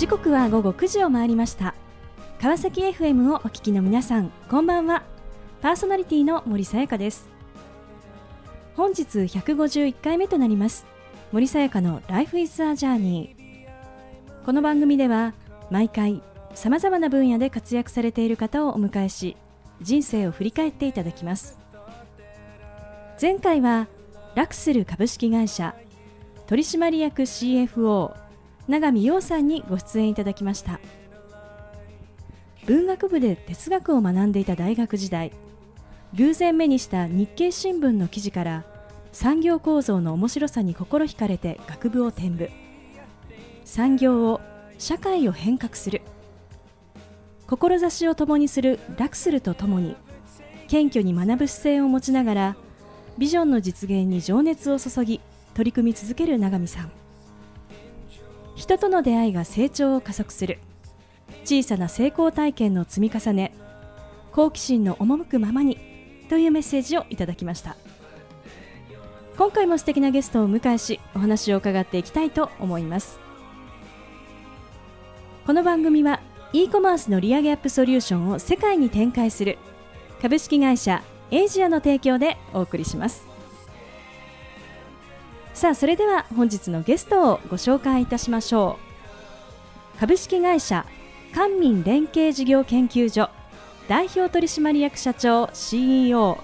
時刻は午後9時を回りました。川崎 FM をお聞きの皆さんこんばんは。パーソナリティの森さやかです。本日151回目となります。森さやかの Life is a Journey この番組では毎回さまざまな分野で活躍されている方をお迎えし人生を振り返っていただきます。前回はラクスル株式会社取締役 CFO 永見陽さんにご出演いただきました。文学部で哲学を学んでいた大学時代偶然目にした日経新聞の記事から産業構造の面白さに心惹かれて学部を転部。産業を社会を変革する。志を共にするラクスルとともに謙虚に学ぶ姿勢を持ちながらビジョンの実現に情熱を注ぎ取り組み続ける永見さん。人との出会いが成長を加速する。小さな成功体験の積み重ね。好奇心の赴くままにというメッセージをいただきました。今回も素敵なゲストをお迎えしお話を伺っていきたいと思います。この番組は e コマースの利上げアップソリューションを世界に展開する株式会社エイジアの提供でお送りします。さあそれでは本日のゲストをご紹介いたしましょう。株式会社官民連携事業研究所代表取締役社長 CEO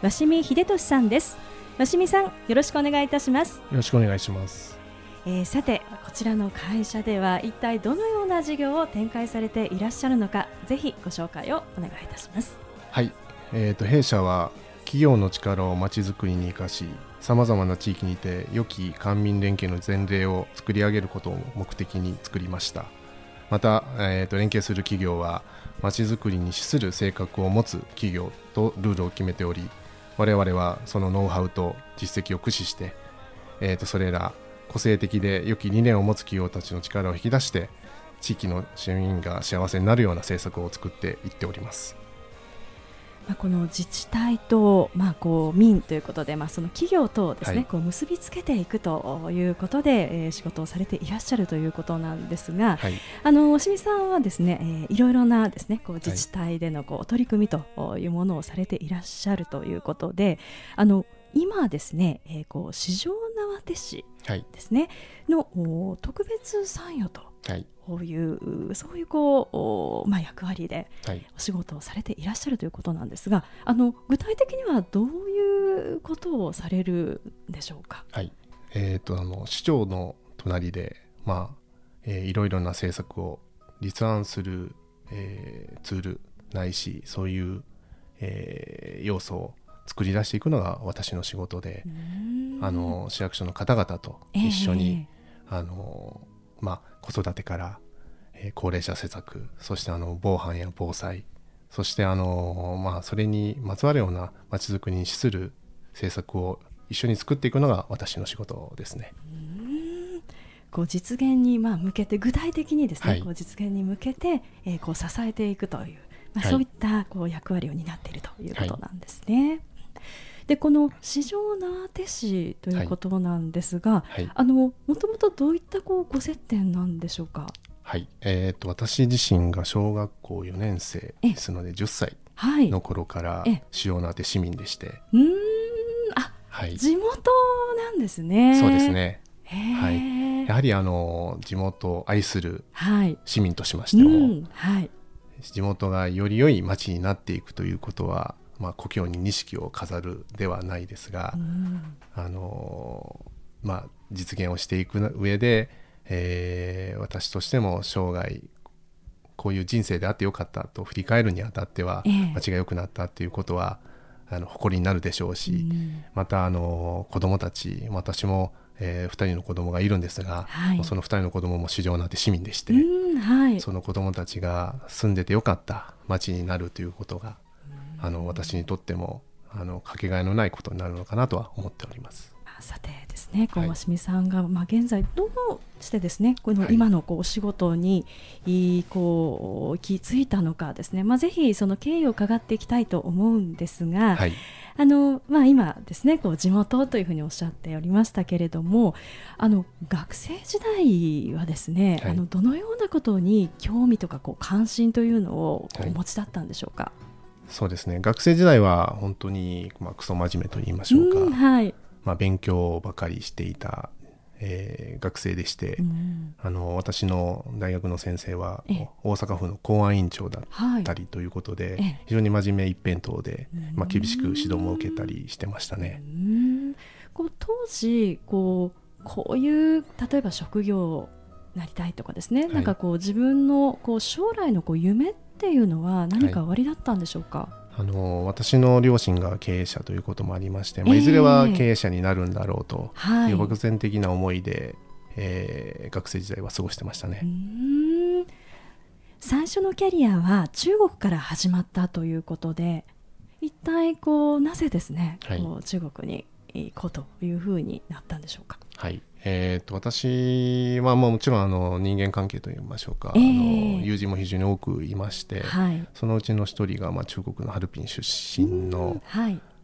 鷲見秀俊さんです。鷲見さんよろしくお願いいたします。よろしくお願いします。えー、さてこちらの会社では一体どのような事業を展開されていらっしゃるのかぜひご紹介をお願いいたします。はい、えーと、弊社は企業の力をまちづくりに生かしさまざまな地域にて良き官民連携の前例を作り上げることを目的に作りましたまた、えーと連携する企業はまちづくりに資する性格を持つ企業とルールを決めており我々はそのノウハウと実績を駆使して、えー、とそれら個性的で良き理念を持つ企業たちの力を引き出して地域の市民が幸せになるような政策を作っていっております。まあ、この自治体と、まあ、こう民ということで、まあ、その企業とですね、はい、こう結びつけていくということで、えー、仕事をされていらっしゃるということなんですが、はい、あの押見さんはですね、えー、いろいろなですねこう自治体でのこう取り組みというものをされていらっしゃるということで、あの今ですね、えー、こう四条畷市ですね、はい、の特別参与と。こういうそういうこう、まあ、役割でお仕事をされていらっしゃるということなんですが、あの具体的にはどういうことをされるんでしょうか？はい、えっ、ー、とあの市長の隣でまあ、えー、いろいろな政策を立案する、えー、ツールないしそういう、えー、要素を作り出していくのが私の仕事であの市役所の方々と一緒に、えー、あのまあ、子育てから、えー、高齢者施策そしてあの防犯や防災そしてあの、まあ、それにまつわるようなまちづくりに資する政策を一緒に作っていくのが私の仕事ですね。こう実現にまあ向けて具体的にですね、はい、こう実現に向けて、えー、こう支えていくという、まあ、そういったこう役割を担っているということなんですね。はいでこの四条縄手市ということなんですが、はい。はい、あのもともとどういったこうご接点なんでしょうか？はい、えーと、私自身が小学校4年生ですので10歳の頃から四条縄手市民でして。うん。あ、はい、地元なんですね。そうですね。はい、やはりあの地元を愛する市民としましても、はいうん。はい、地元がより良い町になっていくということはまあ、故郷に錦を飾るではないですが、うん、あのまあ、実現をしていく上で、えー、私としても生涯こういう人生であってよかったと振り返るにあたっては、町が良くなったっていうことはあの誇りになるでしょうし、うん、またあの子供たち私もえー、2人の子供がいるんですが、はい、その2人の子供も市場なんて市民でして、はい、その子供たちが住んでてよかった町になるということがあの私にとってもあのかけがえのないことになるのかなとは思っております。さてですね、こう真澄さんが、まあ、現在どうしてですねこの今のこうお仕事に、い、こう気づいたのかですね、まあ、ぜひその経緯を伺っていきたいと思うんですが、はい、あのまあ、今ですねこう地元というふうにおっしゃっておりましたけれどもあの学生時代はですね、はい、あのどのようなことに興味とかこう関心というのをお持ちだったんでしょうか、はい、そうですね。学生時代は本当に、まあ、クソ真面目と言いましょうか、うはい。まあ、勉強ばかりしていたえー、学生でして、うん、あの私の大学の先生は大阪府の公安委員長だったりということで、はい、非常に真面目一辺倒で、まあ、厳しく指導も受けたりしてましたね。こう当時こうこういう例えば職業なりたいとかですね、はい、なんかこう自分のこう将来のこう夢っていうのは何か終わりだったんでしょうか、はいあの私の両親が経営者ということもありまして、まあ、いずれは経営者になるんだろうとい。う漠然的な思いで、えー、学生時代は過ごしてましたね。最初のキャリアは中国から始まったということで一体こうなぜですね、はい、こう中国に行こうというふうになったんでしょうか？はい。えーと、私はもちろんあの人間関係といいましょうか、えー、あの友人も非常に多くいまして、はい、そのうちの一人がまあ中国のハルピン出身の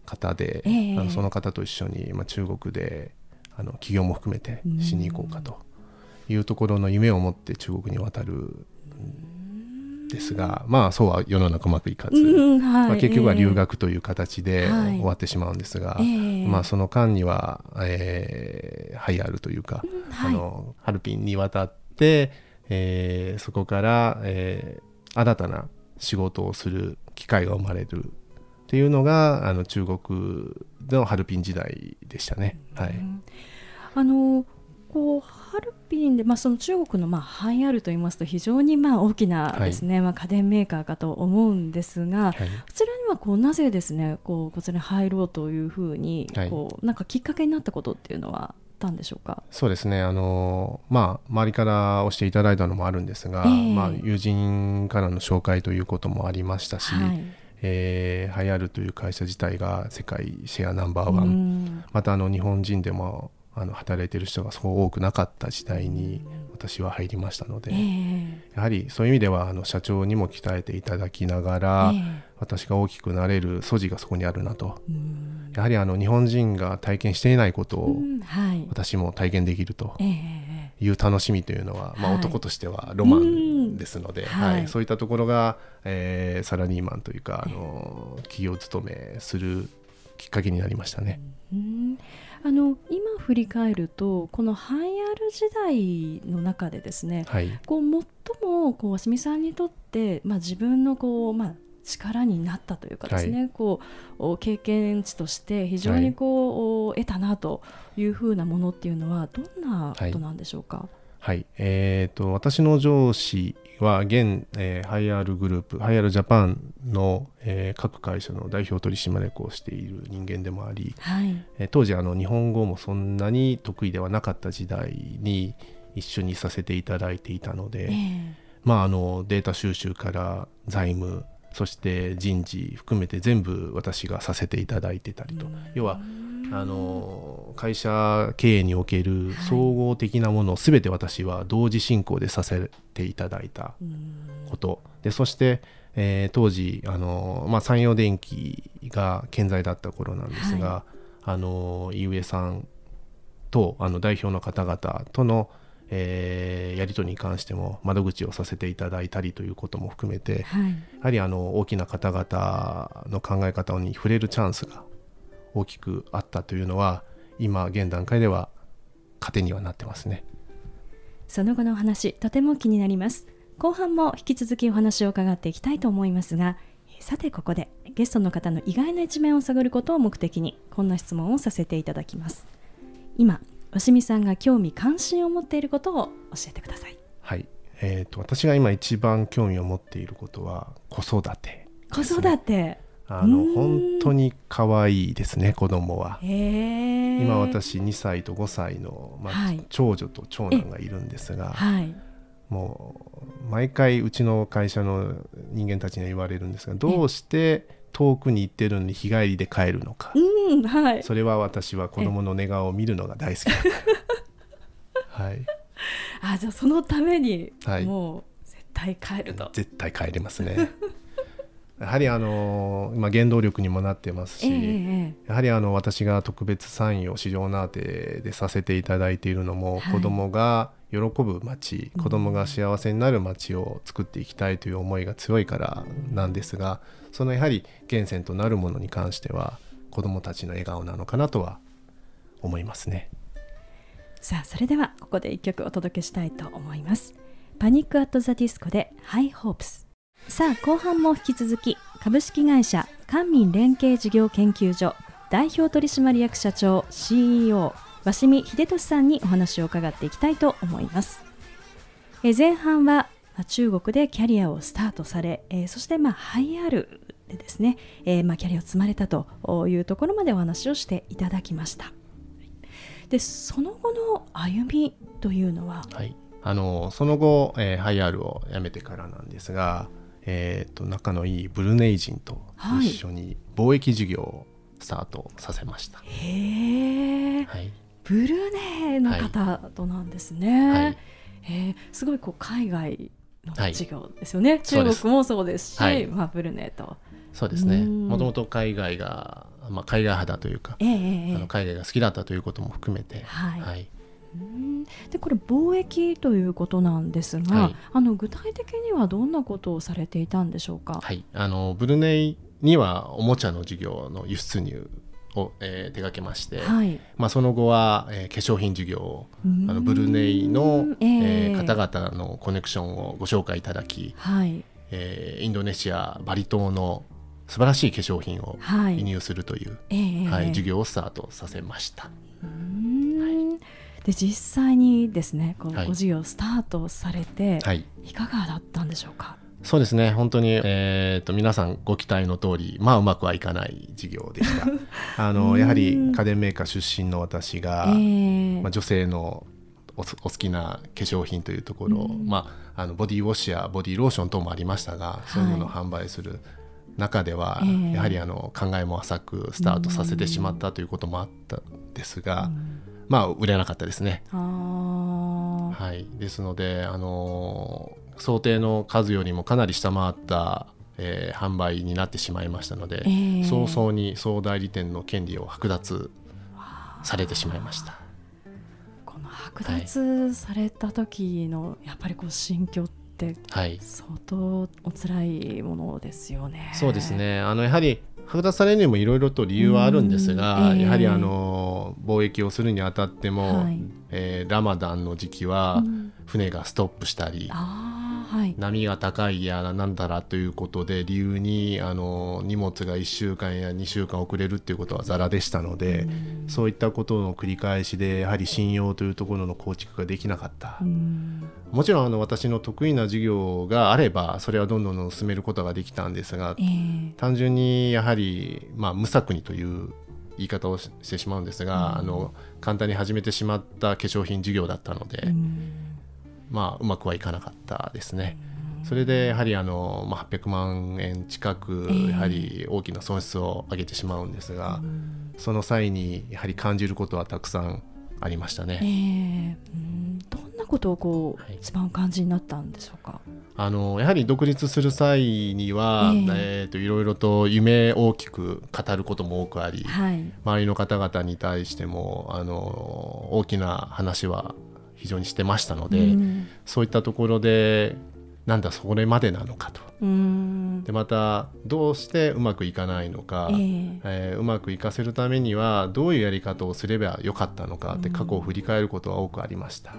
方で、はい。えー、あのその方と一緒にまあ中国であの企業も含めてしに行こうかというところの夢を持って中国に渡るですが、まあそうは世の中うまくいかず、うんはい、まあ、結局は留学という形で終わってしまうんですが、まあ、その間には、えー、ハイアールというか、うんはい、あのハルピンに渡って、えー、そこから、えー、新たな仕事をする機会が生まれるっていうのがあの中国のハルピン時代でしたね。はい、あのこうハルピンで、まあ、その中国のまあハイアールといいますと非常にまあ大きなですね、はい、まあ、家電メーカーかと思うんですが、はい、こちらにはこうなぜですねこうこちらに入ろうというふうにこう、なんかきっかけになったことっていうのはたんでしょうか？そうですね。あの、まあ、周りから押していただいたのもあるんですが、えー、まあ、友人からの紹介ということもありましたし、はい。えー、ハイアールという会社自体が世界シェアナンバーワン。またあの日本人でもあの働いてる人がそう多くなかった時代に私は入りましたので、えー、やはりそういう意味ではあの社長にも鍛えていただきながら、えー、私が大きくなれる素地がそこにあるなと、やはりあの日本人が体験していないことを私も体験できるという楽しみというのは、まあ、男としてはロマンですので、はい、そういったところが、えー、サラリーマンというかあの企業勤めするきっかけになりましたね。うんあの今振り返るとこのハイアール時代の中でですね、はい、こう最もこう鷲見さんにとって、まあ、自分のこう、まあ、力になったというかですね、はい、こう経験値として非常にこう、はい、得たなというふうなものっていうのはどんなことなんでしょうか？はい、えーと、私の上司は現、えー、ハイアールグループハイアールジャパンの、えー、各会社の代表取締役をしている人間でもあり、はい、えー、当時あの日本語もそんなに得意ではなかった時代に一緒にさせていただいていたので、えー、まあ、あのデータ収集から財務そして人事含めて全部私がさせていただいてたりと、要はあの会社経営における総合的なものを全て私は同時進行でさせていただいたこと、でそして、えー、当時あの、まあ、山陽電機が健在だった頃なんですが、はい、あの井上さんとあの代表の方々との、えー、やり取りに関しても窓口をさせていただいたりということも含めて、はい、やはりあの大きな方々の考え方に触れるチャンスが大きくあったというのは今現段階では糧にはなってますね。その後のお話とても気になります。後半も引き続きお話を伺っていきたいと思いますがさてここでゲストの方の意外な一面を探ることを目的にこんな質問をさせていただきます。今鷲見さんが興味関心を持っていることを教えてください。はい。えーと、と私が今一番興味を持っていることは子育て、ね、子育て。あの本当に可愛いですね子供は。今私2歳と5歳の、まあ、はい、長女と長男がいるんですが、はい、もう毎回うちの会社の人間たちには言われるんですがどうして遠くに行ってるのに日帰りで帰るのか、うんはい、それは私は子供の寝顔を見るのが大好きだはい、あじゃあそのために、もう絶対帰ると。絶対帰れますね。やはりあの今原動力にもなってますし、えー、やはりあの私が特別参与市場ナーテでさせていただいているのも、はい、子どもが喜ぶ街子どもが幸せになる街を作っていきたいという思いが強いからなんですがそのやはり源泉となるものに関しては子どもたちの笑顔なのかなとは思いますね。さあそれではここで一曲お届けしたいと思います。パニックアットザディスコでハイホープス。さあ後半も引き続き株式会社官民連携事業研究所代表取締役社長 CEO 鷲見秀俊さんにお話を伺っていきたいと思います。え前半は中国でキャリアをスタートされ、えそしてまあハイアールでですね、えー、まあキャリアを積まれたというところまでお話をしていただきました。でその後の歩みというのは、はい、あのその後、えー、ハイアールを辞めてからなんですがえーと、仲のいいブルネイ人と一緒に貿易事業をスタートさせました。はい、へえ、はい、ブルネイの方となんですね。はい、えー、すごいこう海外の事業ですよね、はい、中国もそうですし、はい、まあ、ブルネイと。そうですね。もともと海外が、まあ、海外派だというか、えー、あの海外が好きだったということも含めて、はい、はい。でこれ貿易ということなんですが、はい、あの具体的にはどんなことをされていたんでしょうか、はい、あのブルネイにはおもちゃの事業の輸出入を、えー、手掛けまして、はい、まあ、その後は、えー、化粧品事業をあのブルネイの、えー、えー、方々のコネクションをご紹介いただき、はい。えー、インドネシアバリ島の素晴らしい化粧品を輸入するという、はいはい、事業をスタートさせました。で実際にですねこのご事業スタートされて、はい、いかがだったんでしょうか？そうですね。本当に、えーと、皆さんご期待の通りまあうまくはいかない事業でした。あのやはり家電メーカー出身の私が、えー、まあ、女性のお好きな化粧品というところ、うん、まあ、あのボディウォッシュやボディローション等もありましたが、そういうものを販売する中では、やはりあの考えも浅くスタートさせてしまったということもあったんですが、うん。まあ売れなかったですね。はい、ですので、あのー、想定の数よりもかなり下回った、えー、販売になってしまいましたので、えー、早々に総代理店の権利を剥奪されてしまいました。この剥奪された時の、やっぱりこう心境って相当お辛いものですよね。はい、そうですね。あのやはり剥奪されるにもいろいろと理由はあるんですが、えー、やはりあの貿易をするにあたっても、はい、えー、ラマダンの時期は船がストップしたり。はい、波が高いやなんだらということで理由にあの荷物が1週間や2週間遅れるっていうことはざらでしたので、うそういったことの繰り返しでやはり信用というところの構築ができなかった、もちろんあの私の得意な授業があればそれはどんどん進めることができたんですが、えー、単純にやはり、まあ、無策にという言い方をしてしまうんですが、うん、あの簡単に始めてしまった化粧品事業だったので、うん、まあうまくはいかなかったですね。それでやはりあの、まあ、800万円近くやはり大きな損失を上げてしまうんですが、えー、その際にやはり感じることはたくさんありましたね。えー、どんなことをこう、はい、一番感じになったんでしょうか？あのやはり独立する際には、えー、えーといろいろと夢大きく語ることも多くあり、はい、周りの方々に対してもあの大きな話は非常にしてましたので、うん、そういったところでなんだそれまでなのかと。でまたどうしてうまくいかないのか、えー、えー、うまくいかせるためにはどういうやり方をすればよかったのかって過去を振り返ることは多くありました。は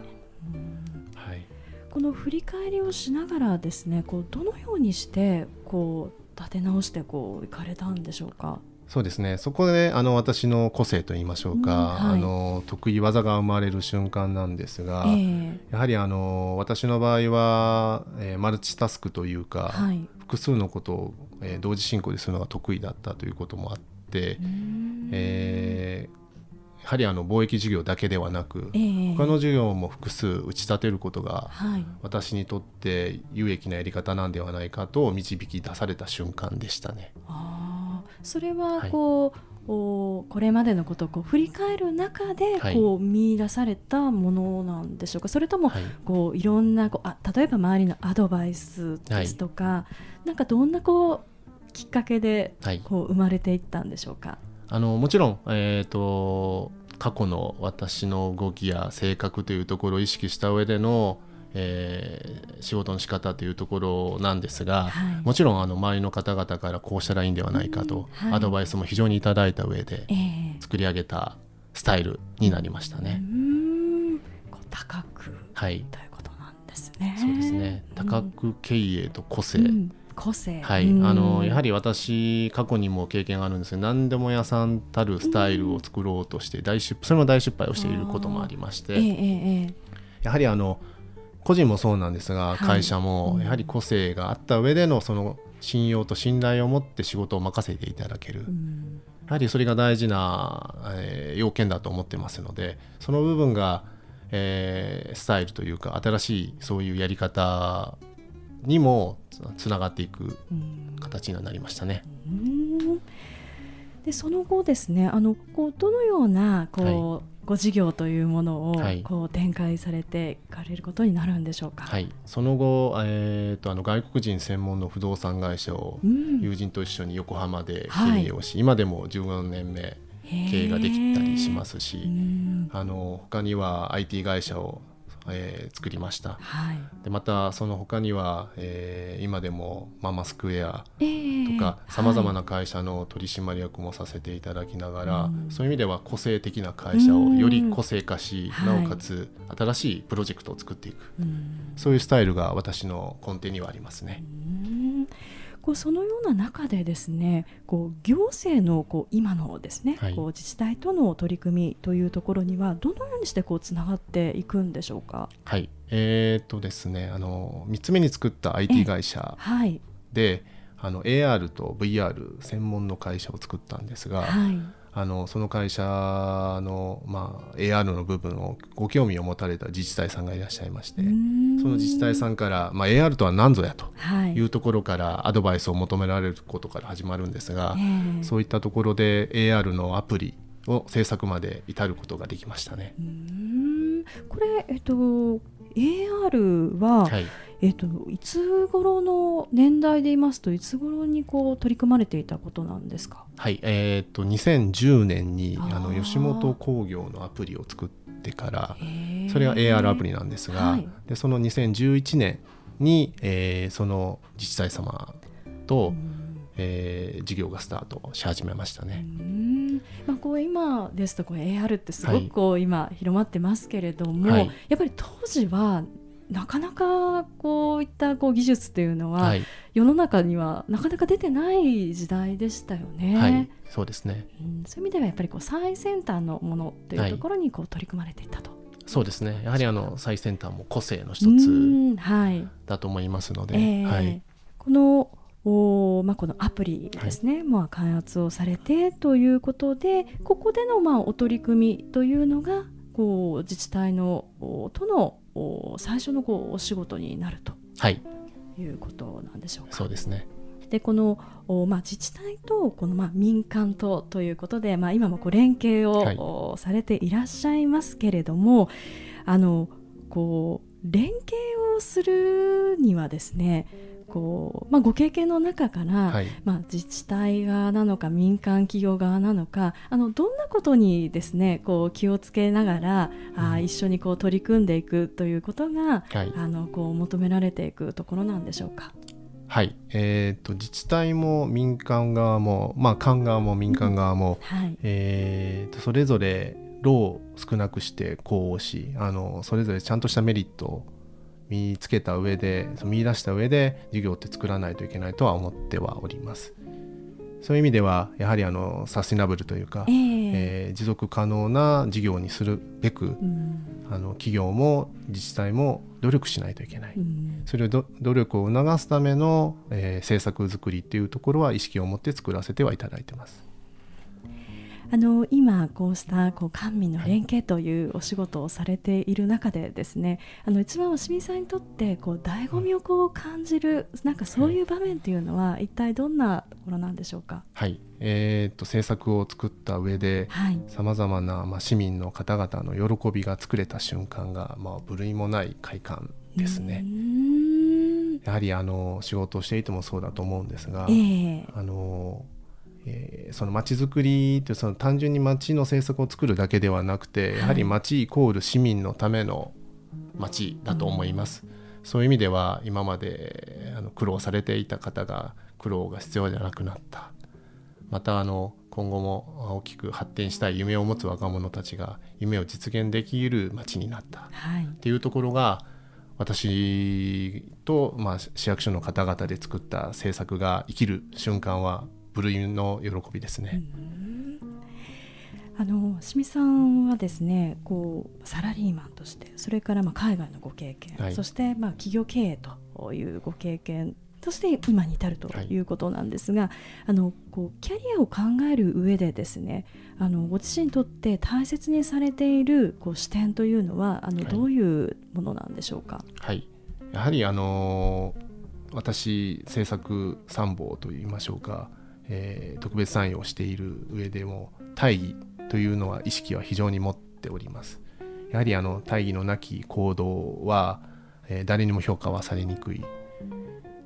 い、この振り返りをしながらですねこうどのようにしてこう立て直してこういかれたんでしょうか？そうですね。そこであの私の個性といいましょうか、うんはい、あの得意技が生まれる瞬間なんですが、えー、やはりあの私の場合は、えー、マルチタスクというか、はい、複数のことを、えー、同時進行でするのが得意だったということもあって、えー、やはりあの貿易事業だけではなく、えー、他の事業も複数打ち立てることが、はい、私にとって有益なやり方なんではないかと導き出された瞬間でしたね。それはこう、はいこれまでのことをこう振り返る中でこう見出されたものなんでしょうか、はい、それともこういろんなこうあ例えば周りのアドバイスですとか、はい、なんかどんなこうきっかけでこう生まれていったんでしょうか、はい、あのもちろん、えーと、過去の私の動きや性格というところを意識した上でのえー、仕事の仕方というところなんですが、はい、もちろんあの周りの方々からこうしたらいいんではないかと、はい、アドバイスも非常にいただいた上で作り上げたスタイルになりましたね。えー、高く、はい、ということなんですね。そうですね。高く経営と個性、うん個性。はい、あのやはり私過去にも経験があるんですが何でも屋さんたるスタイルを作ろうとして大失それも大失敗をしていることもありまして、えー、やはりあの個人もそうなんですが、会社もやはり個性があった上でのその信用と信頼を持って仕事を任せていただける、やはりそれが大事な、えー、要件だと思ってますのでその部分が、えー、スタイルというか新しいそういうやり方にもつながっていく形になりましたね。でその後ですねあのこうどのようなこう、はい。ご事業というものをこう展開されていかれることになるんでしょうか、はい、その後、えーと、あの外国人専門の不動産会社を友人と一緒に横浜で経営をし、うんはい、今でも14年目経営ができたりしますし、あの他には IT 会社をえー、作りました、はい、でまたその他には、えー、今でもママスクエアとかさまざまな会社の取締役もさせていただきながら、はい、そういう意味では個性的な会社をより個性化し、なおかつ新しいプロジェクトを作っていく、そういうスタイルが私の根底にはありますね。こうそのような中でですねこう行政のこう今のですね、はい、こう自治体との取り組みというところにはどのようにしてこうつながっていくんでしょうか？はい。えー、っとですねあの3つ目に作った IT 会社で、はい、あの AR と VR 専門の会社を作ったんですが、はい、あのその会社の、まあ、AR の部分をご興味を持たれた自治体さんがいらっしゃいましてその自治体さんから、まあ、AR とは何ぞやとい。うところからアドバイスを求められることから始まるんですが、そういったところで AR のアプリを制作まで至ることができましたね。これ、えっと、AR は、はいえーと、いつ頃の年代で言いますといつ頃にこう取り組まれていたことなんですか？はいえーと、2010年にあの吉本興業のアプリを作ってからそれが AR アプリなんですが、はい、でその2011年に、えー、その自治体様と、えー、事業がスタートし始めましたね。まあ、こう今ですとこう AR ってすごくこう今広まってますけれども、はい、やっぱり当時はなかなかこういったこう技術っていうのは、世の中にはなかなか出てない時代でしたよね。はい、そうですね、うん、そういう意味ではやっぱりこう最先端のものというところにこう取り組まれていたと。そうですね。やはりあの最先端も個性の一つだと思いますので、はいえ。ー、はい、このおまあ、このアプリですね、はい、まあ、開発をされてということでここでのまあお取り組みというのがこう自治体のとの最初のこうお仕事になると、はい、いうことなんでしょうか。そうですね。でこの、まあ、自治体とこの、まあ、民間とということで、まあ、今もこう連携を、はい、されていらっしゃいますけれどもあのこう連携をするにはですねこう、まあ、ご経験の中から、はい、まあ、自治体側なのか民間企業側なのかあのどんなことにですねこう気をつけながら、うん、あ一緒にこう取り組んでいくということが、はい、あのこう求められていくところなんでしょうか？はい、えーと、自治体も民間側も、まあ、官側も民間側も、はい、えーと、それぞれ労を少なくしてこうしあのそれぞれちゃんとしたメリットを見つけた上で見出した上で事業って作らないといけないとは思ってはおります。そういう意味ではやはりあのサスティナブルというか、えー、えー、持続可能な事業にするべく、うん、あの企業も自治体も努力しないといけない、うん、それを努力を促すための、えー、政策作りっていうところは意識を持って作らせてはいただいてます。あの今こうしたこう官民の連携というお仕事をされている中でですね、あの一番清水さんにとってこう醍醐味をこう感じるなんかそういう場面っていうのは一体どんなところなんでしょうか？はい、えー、っと政策を作った上でさまざまなまあ市民の方々の喜びが作れた瞬間がまあ部類もない快感ですね。やはりあの仕事をしていてもそうだと思うんですが、えー、あのえー、その街づくりってその単純に街の政策を作るだけではなくて、やはり街イコール市民のための街だと思います。うん、そういう意味では今まであの苦労されていた方が苦労が必要じゃなくなった。またあの今後も大きく発展したい夢を持つ若者たちが夢を実現できる街になった、はい、っていうところが私と、まあ、市役所の方々で作った政策が生きる瞬間は部類の喜びですね。あの清水さんはですねこうサラリーマンとしてそれからまあ海外のご経験、はい、そしてまあ企業経営というご経験そして今に至るということなんですが、はい、あのこうキャリアを考える上でですねあのご自身にとって大切にされているこう視点というのはあの、どういうものなんでしょうか？はい、やはりあの私政策参謀といいましょうか、えー、特別参与をしている上でも大義というのは意識は非常に持っております。やはりあの大義のなき行動は、えー、誰にも評価はされにくい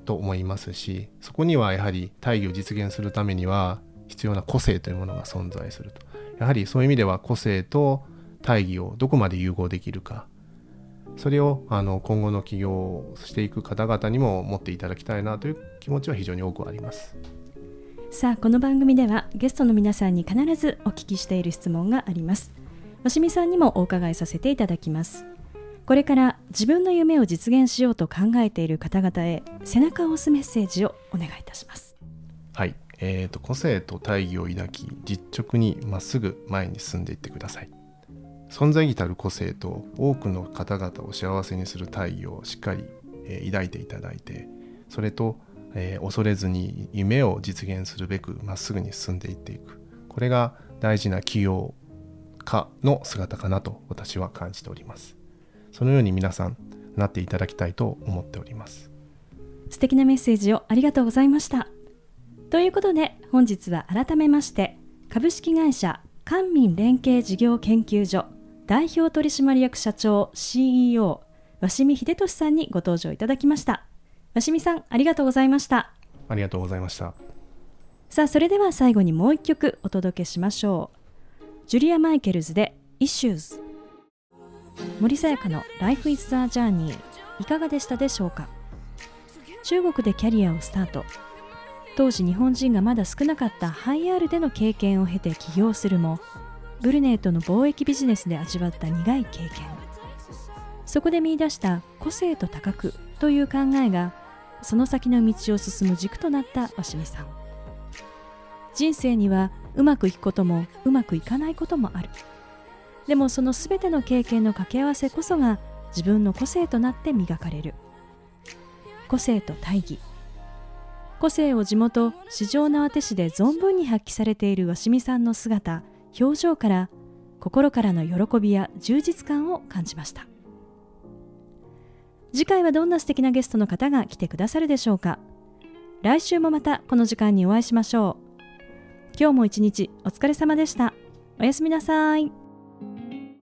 と思いますしそこにはやはり大義を実現するためには必要な個性というものが存在すると。やはりそういう意味では個性と大義をどこまで融合できるか。それをあの今後の起業をしていく方々にも持っていただきたいなという気持ちは非常に多くあります。さあこの番組ではゲストの皆さんに必ずお聞きしている質問があります。鷲見さんにもお伺いさせていただきます。これから自分の夢を実現しようと考えている方々へ背中を押すメッセージをお願いいたします。はい、えーと、個性と大義を抱き実直にまっすぐ前に進んでいってください。存在意義たる個性と多くの方々を幸せにする大義をしっかり、えー、抱いていただいてそれと、えー、恐れずに夢を実現するべくまっすぐに進んでいっていく。これが大事な企業家の姿かなと私は感じております。そのように皆さんなっていただきたいと思っております。素敵なメッセージをありがとうございました。ということで本日は改めまして株式会社官民連携事業研究所代表取締役社長 CEO 鷲見秀俊さんにご登場いただきました。鷲見さんありがとうございました。ありがとうございました。さあそれでは最後にもう一曲お届けしましょう。ジュリア・マイケルズで Issues 森さやかの Life is a Journey いかがでしたでしょうか？中国でキャリアをスタート。当時日本人がまだ少なかったハイアールでの経験を経て起業するもブルネーとの貿易ビジネスで味わった苦い経験。そこで見出した個性と多角という考えがその先の道を進む軸となった鷲見さん。人生にはうまくいくこともうまくいかないこともある。でもその全ての経験の掛け合わせこそが自分の個性となって磨かれる。個性と大義。個性を地元四条縄手市で存分に発揮されている鷲見さんの姿表情から心からの喜びや充実感を感じました。次回はどんな素敵なゲストの方が来てくださるでしょうか。来週もまたこの時間にお会いしましょう。今日も一日お疲れ様でした。おやすみなさい。